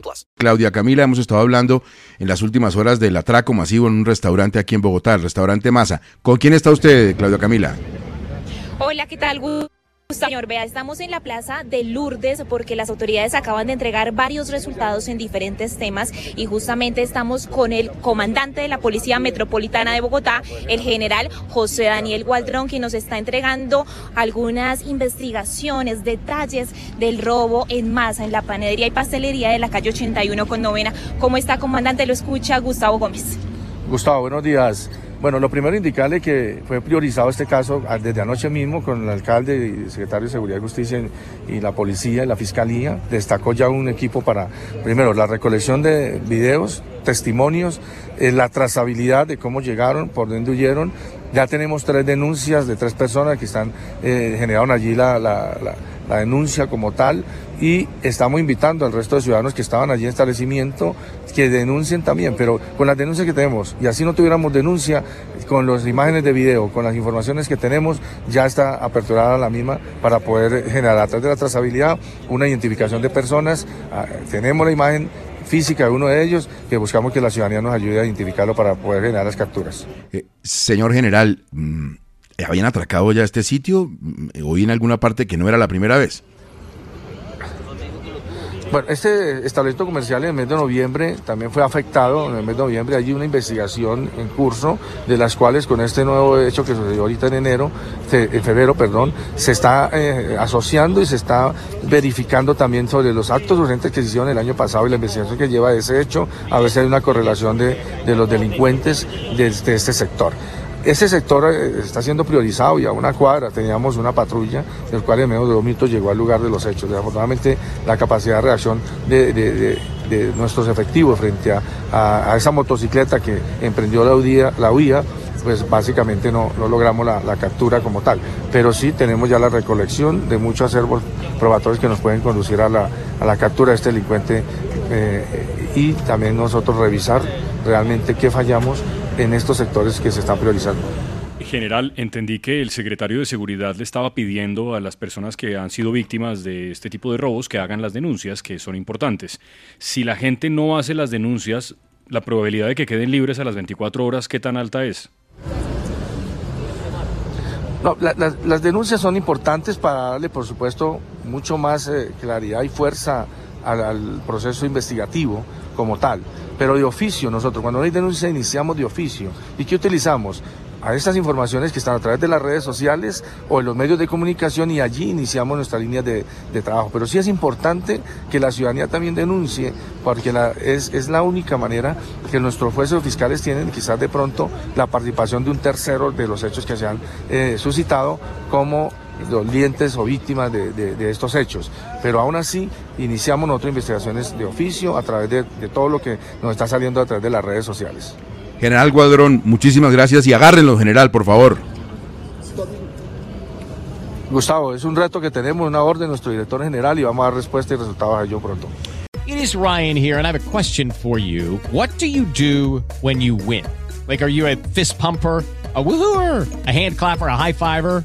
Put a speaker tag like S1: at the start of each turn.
S1: plus.
S2: Claudia Camila, hemos estado hablando en las últimas horas del atraco masivo en un restaurante aquí en Bogotá, el restaurante Masa. ¿Con quién está usted, Claudia Camila?
S3: Hola, ¿qué tal? Señor, vea, estamos en la plaza de Lourdes porque las autoridades acaban de entregar varios resultados en diferentes temas y justamente estamos con el comandante de la Policía Metropolitana de Bogotá, el general José Daniel Gualdrón, que nos está entregando algunas investigaciones, detalles del robo en masa en la panadería y pastelería de la calle 81 con novena. ¿Cómo está, comandante? Lo escucha Gustavo Gómez.
S4: Gustavo, buenos días. Bueno, lo primero indicarle que fue priorizado este caso desde anoche mismo con el alcalde y el secretario de Seguridad y Justicia y la policía y la fiscalía. Destacó ya un equipo para, primero, la recolección de videos, testimonios, eh, la trazabilidad de cómo llegaron, por dónde huyeron. Ya tenemos tres denuncias de tres personas que están, eh, generaron allí la denuncia como tal y estamos invitando al resto de ciudadanos que estaban allí en establecimiento que denuncien también, pero con las denuncias que tenemos, y así no tuviéramos denuncia, con las imágenes de video, con las informaciones que tenemos, ya está aperturada la misma para poder generar a través de la trazabilidad una identificación de personas. Ah, tenemos la imagen física de uno de ellos, que buscamos que la ciudadanía nos ayude a identificarlo para poder generar las capturas.
S2: Eh, señor general, mm, ¿habían atracado ya este sitio? Mm, Oí en alguna parte que no era la primera vez.
S4: Bueno, este establecimiento comercial en el mes de noviembre también fue afectado. En el mes de noviembre hay una investigación en curso, de las cuales con este nuevo hecho que sucedió ahorita en enero, en febrero, perdón, se está eh, asociando y se está verificando también sobre los actos urgentes que se hicieron el año pasado y la investigación que lleva a ese hecho, a ver si hay una correlación de, de los delincuentes de, de este sector. Ese sector eh, está siendo priorizado y a una cuadra teníamos una patrulla, del cual en menos de dos minutos llegó al lugar de los hechos. Desafortunadamente, la capacidad de reacción de, nuestros efectivos frente a, esa motocicleta que emprendió la huida, pues básicamente no, logramos la, la, captura como tal. Pero sí tenemos ya la recolección de muchos acervos probatorios que nos pueden conducir a la, a la captura de este delincuente eh, y también nosotros revisar realmente qué fallamos en estos sectores que se están priorizando.
S5: General, entendí que el secretario de Seguridad le estaba pidiendo a las personas que han sido víctimas de este tipo de robos que hagan las denuncias, que son importantes. Si la gente no hace las denuncias, la probabilidad de que queden libres a las 24 horas, ¿qué tan alta es?
S4: No, la, la, las denuncias son importantes para darle, por supuesto, mucho más eh, claridad y fuerza al, al, proceso investigativo como tal. Pero de oficio, nosotros, cuando hay denuncia, iniciamos de oficio. ¿Y qué utilizamos? a estas informaciones que están a través de las redes sociales o en los medios de comunicación y allí iniciamos nuestra línea de, trabajo. Pero sí es importante que la ciudadanía también denuncie, porque es, es, la única manera que nuestros jueces fiscales tienen quizás de pronto la participación de un tercero de los hechos que se han eh, suscitado como dolientes o víctimas de, de, de, estos hechos. Pero aún así, iniciamos nosotros investigaciones de oficio a través de, de todo lo que nos está saliendo a través de las redes sociales.
S2: General Guadrón, muchísimas gracias y agárrenlo, general, por favor.
S4: Gustavo, es un reto que tenemos, una orden de nuestro director general y vamos a dar respuesta y resultados a ello pronto.
S6: It is Ryan here and I have a question for you. What do you do when you win? Like, are you a fist pumper? a woohooer, a hand clapper, a high fiver.